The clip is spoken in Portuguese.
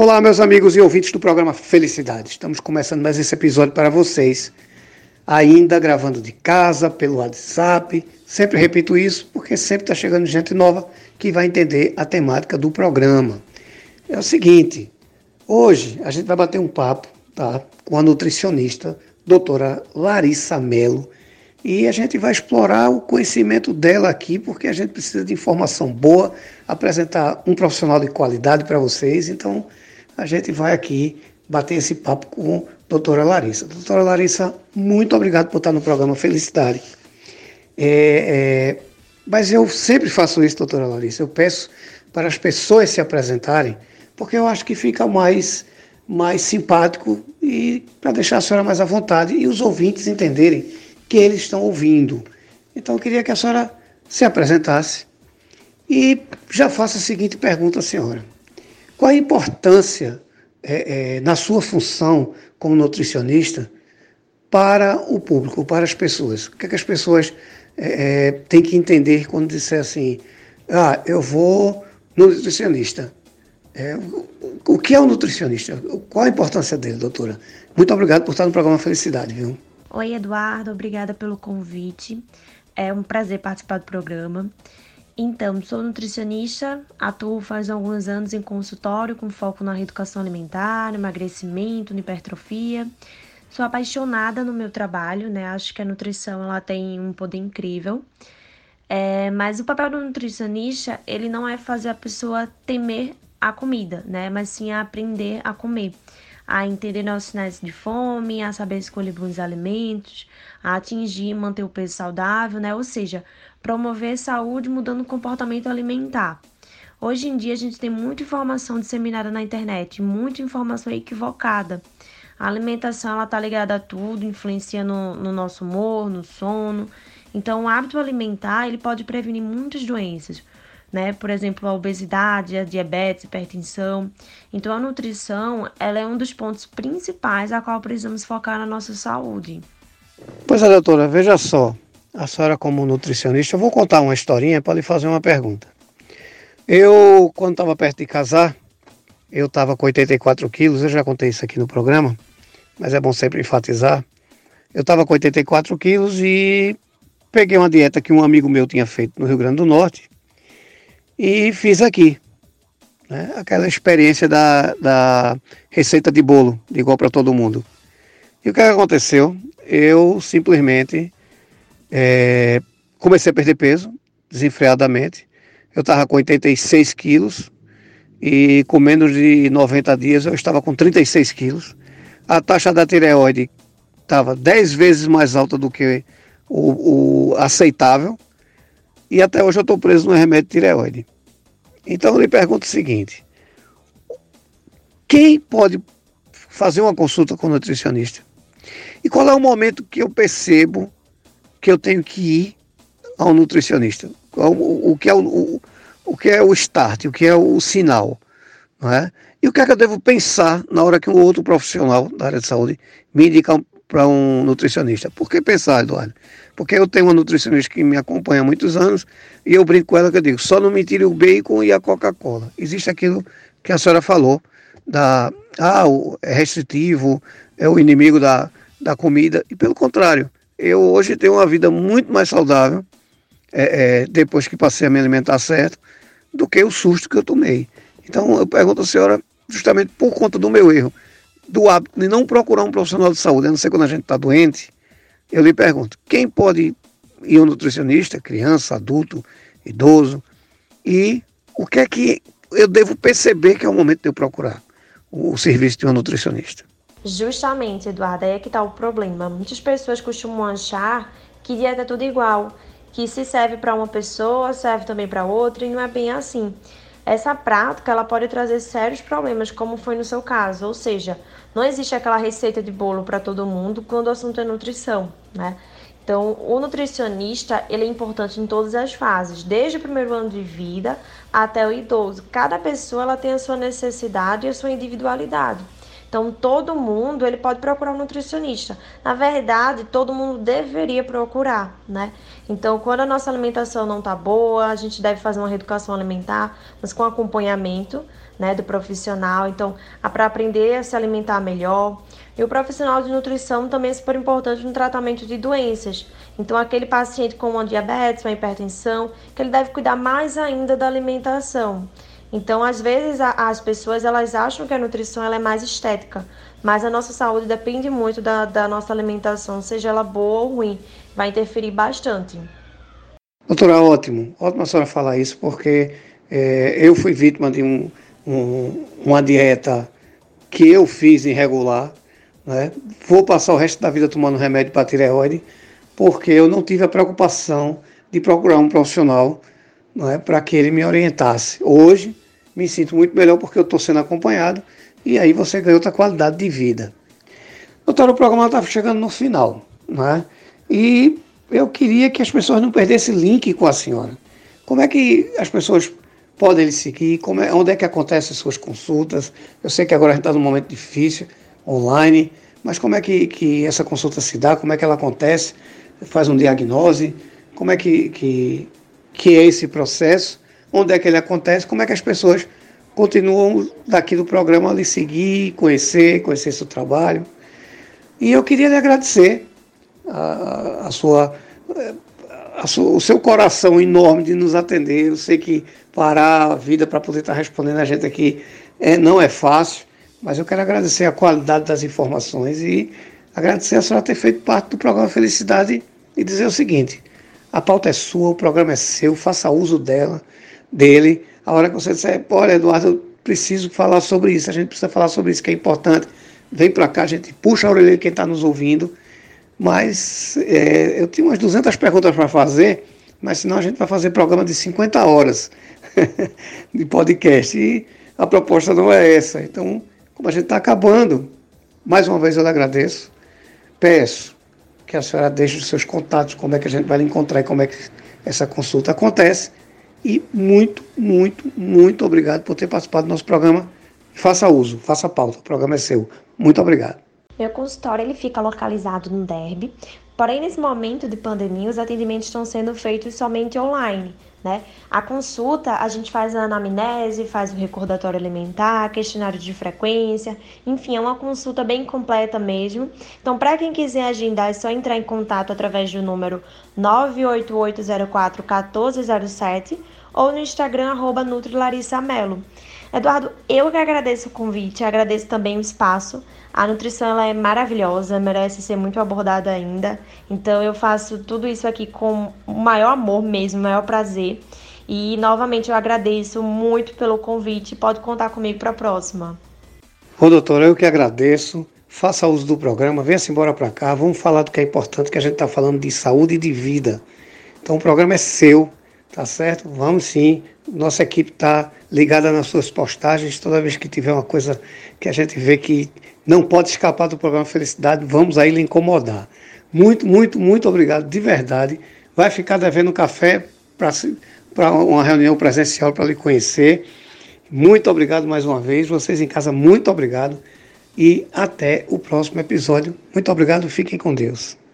Olá, meus amigos e ouvintes do programa Felicidade. Estamos começando mais esse episódio para vocês. Ainda gravando de casa, pelo WhatsApp. Sempre repito isso porque sempre está chegando gente nova que vai entender a temática do programa. É o seguinte: hoje a gente vai bater um papo tá, com a nutricionista, doutora Larissa Melo, e a gente vai explorar o conhecimento dela aqui, porque a gente precisa de informação boa, apresentar um profissional de qualidade para vocês. Então, a gente vai aqui bater esse papo com a doutora Larissa. Doutora Larissa, muito obrigado por estar no programa Felicidade. É, é, mas eu sempre faço isso, doutora Larissa. Eu peço para as pessoas se apresentarem, porque eu acho que fica mais, mais simpático e para deixar a senhora mais à vontade e os ouvintes entenderem que eles estão ouvindo. Então eu queria que a senhora se apresentasse e já faça a seguinte pergunta à senhora. Qual a importância é, é, na sua função como nutricionista para o público, para as pessoas? O que, é que as pessoas é, é, têm que entender quando disser assim, ah, eu vou no nutricionista? É, o que é o nutricionista? Qual a importância dele, doutora? Muito obrigado por estar no programa Felicidade, viu? Oi, Eduardo, obrigada pelo convite. É um prazer participar do programa. Então, sou nutricionista, atuo faz alguns anos em consultório com foco na reeducação alimentar, emagrecimento, hipertrofia. Sou apaixonada no meu trabalho, né? Acho que a nutrição ela tem um poder incrível. É, mas o papel do nutricionista, ele não é fazer a pessoa temer a comida, né? Mas sim aprender a comer, a entender nossos sinais de fome, a saber escolher bons alimentos, a atingir e manter o peso saudável, né? Ou seja, promover saúde mudando o comportamento alimentar. Hoje em dia a gente tem muita informação disseminada na internet, muita informação equivocada. A alimentação ela tá ligada a tudo, influencia no, no nosso humor, no sono. Então, o hábito alimentar ele pode prevenir muitas doenças, né? Por exemplo, a obesidade, a diabetes, hipertensão. Então, a nutrição ela é um dos pontos principais a qual precisamos focar na nossa saúde. Pois é, doutora, veja só a senhora como nutricionista, eu vou contar uma historinha para lhe fazer uma pergunta. Eu, quando estava perto de casar, eu estava com 84 quilos, eu já contei isso aqui no programa, mas é bom sempre enfatizar. Eu estava com 84 quilos e peguei uma dieta que um amigo meu tinha feito no Rio Grande do Norte e fiz aqui. Né? Aquela experiência da, da receita de bolo, de igual para todo mundo. E o que aconteceu? Eu simplesmente é, comecei a perder peso desenfreadamente. Eu estava com 86 quilos e com menos de 90 dias eu estava com 36 quilos. A taxa da tireoide estava 10 vezes mais alta do que o, o aceitável e até hoje eu estou preso no remédio de tireoide. Então eu lhe pergunto o seguinte: quem pode fazer uma consulta com o nutricionista? E qual é o momento que eu percebo que eu tenho que ir ao nutricionista. O, o que é o, o, o, que é o start, o que é o sinal, não é? E o que é que eu devo pensar na hora que um outro profissional da área de saúde me indica para um nutricionista? Por que pensar, Eduardo? Porque eu tenho uma nutricionista que me acompanha há muitos anos e eu brinco com ela que eu digo, só não me tire o bacon e a Coca-Cola. Existe aquilo que a senhora falou, da, ah, é restritivo, é o inimigo da, da comida, e pelo contrário, eu hoje tenho uma vida muito mais saudável, é, é, depois que passei a me alimentar certo, do que o susto que eu tomei. Então eu pergunto à senhora, justamente por conta do meu erro, do hábito de não procurar um profissional de saúde, a não ser quando a gente está doente, eu lhe pergunto, quem pode ir um nutricionista, criança, adulto, idoso, e o que é que eu devo perceber que é o momento de eu procurar o serviço de um nutricionista? Justamente, Eduardo, aí é que está o problema. Muitas pessoas costumam achar que dieta é tudo igual, que se serve para uma pessoa, serve também para outra, e não é bem assim. Essa prática ela pode trazer sérios problemas, como foi no seu caso, ou seja, não existe aquela receita de bolo para todo mundo quando o assunto é nutrição, né? Então, o nutricionista ele é importante em todas as fases, desde o primeiro ano de vida até o idoso. Cada pessoa ela tem a sua necessidade e a sua individualidade. Então, todo mundo ele pode procurar um nutricionista. Na verdade, todo mundo deveria procurar, né? Então, quando a nossa alimentação não tá boa, a gente deve fazer uma reeducação alimentar, mas com acompanhamento, né, do profissional. Então, para aprender a se alimentar melhor. E o profissional de nutrição também é super importante no tratamento de doenças. Então, aquele paciente com uma diabetes, uma hipertensão, que ele deve cuidar mais ainda da alimentação. Então, às vezes, a, as pessoas elas acham que a nutrição ela é mais estética, mas a nossa saúde depende muito da, da nossa alimentação, seja ela boa ou ruim, vai interferir bastante. Doutora, ótimo, ótimo a senhora falar isso, porque é, eu fui vítima de um, um, uma dieta que eu fiz irregular, né? vou passar o resto da vida tomando remédio para tireoide, porque eu não tive a preocupação de procurar um profissional não é, para que ele me orientasse. Hoje me sinto muito melhor porque eu estou sendo acompanhado e aí você ganha outra qualidade de vida. Doutor, o programa está chegando no final, não é? E eu queria que as pessoas não perdessem link com a senhora. Como é que as pessoas podem lhe seguir? É, onde é que acontecem as suas consultas? Eu sei que agora a gente está num momento difícil, online, mas como é que, que essa consulta se dá? Como é que ela acontece? Faz um diagnose? Como é que, que que é esse processo, onde é que ele acontece, como é que as pessoas continuam daqui do programa a lhe seguir, conhecer, conhecer seu trabalho. E eu queria lhe agradecer a, a sua, a sua, o seu coração enorme de nos atender. Eu sei que parar a vida para poder estar respondendo a gente aqui é, não é fácil, mas eu quero agradecer a qualidade das informações e agradecer a senhora ter feito parte do programa Felicidade e dizer o seguinte: a pauta é sua, o programa é seu, faça uso dela, dele. A hora que você disser, olha, Eduardo, eu preciso falar sobre isso, a gente precisa falar sobre isso, que é importante. Vem para cá, a gente puxa a orelha de quem está nos ouvindo. Mas é, eu tinha umas 200 perguntas para fazer, mas senão a gente vai fazer programa de 50 horas de podcast. E a proposta não é essa. Então, como a gente está acabando, mais uma vez eu lhe agradeço. Peço que a senhora deixe os seus contatos, como é que a gente vai encontrar e como é que essa consulta acontece. E muito, muito, muito obrigado por ter participado do nosso programa. Faça uso, faça pauta, o programa é seu. Muito obrigado. Meu consultório ele fica localizado no Derby, porém nesse momento de pandemia os atendimentos estão sendo feitos somente online. Né? A consulta, a gente faz a anamnese, faz o recordatório alimentar, questionário de frequência, enfim, é uma consulta bem completa mesmo. Então, para quem quiser agendar, é só entrar em contato através do número 98804 1407 ou no Instagram, arroba NutriLarissaMelo. Eduardo, eu que agradeço o convite, agradeço também o espaço. A nutrição ela é maravilhosa, merece ser muito abordada ainda. Então eu faço tudo isso aqui com o maior amor mesmo, o maior prazer. E novamente eu agradeço muito pelo convite. Pode contar comigo para a próxima. Ô doutora, eu que agradeço. Faça uso do programa, venha-se embora para cá. Vamos falar do que é importante, que a gente está falando de saúde e de vida. Então o programa é seu, tá certo? Vamos sim. Nossa equipe está ligada nas suas postagens. Toda vez que tiver uma coisa que a gente vê que não pode escapar do programa Felicidade, vamos aí lhe incomodar. Muito, muito, muito obrigado, de verdade. Vai ficar devendo um café para uma reunião presencial para lhe conhecer. Muito obrigado mais uma vez. Vocês em casa, muito obrigado. E até o próximo episódio. Muito obrigado. Fiquem com Deus.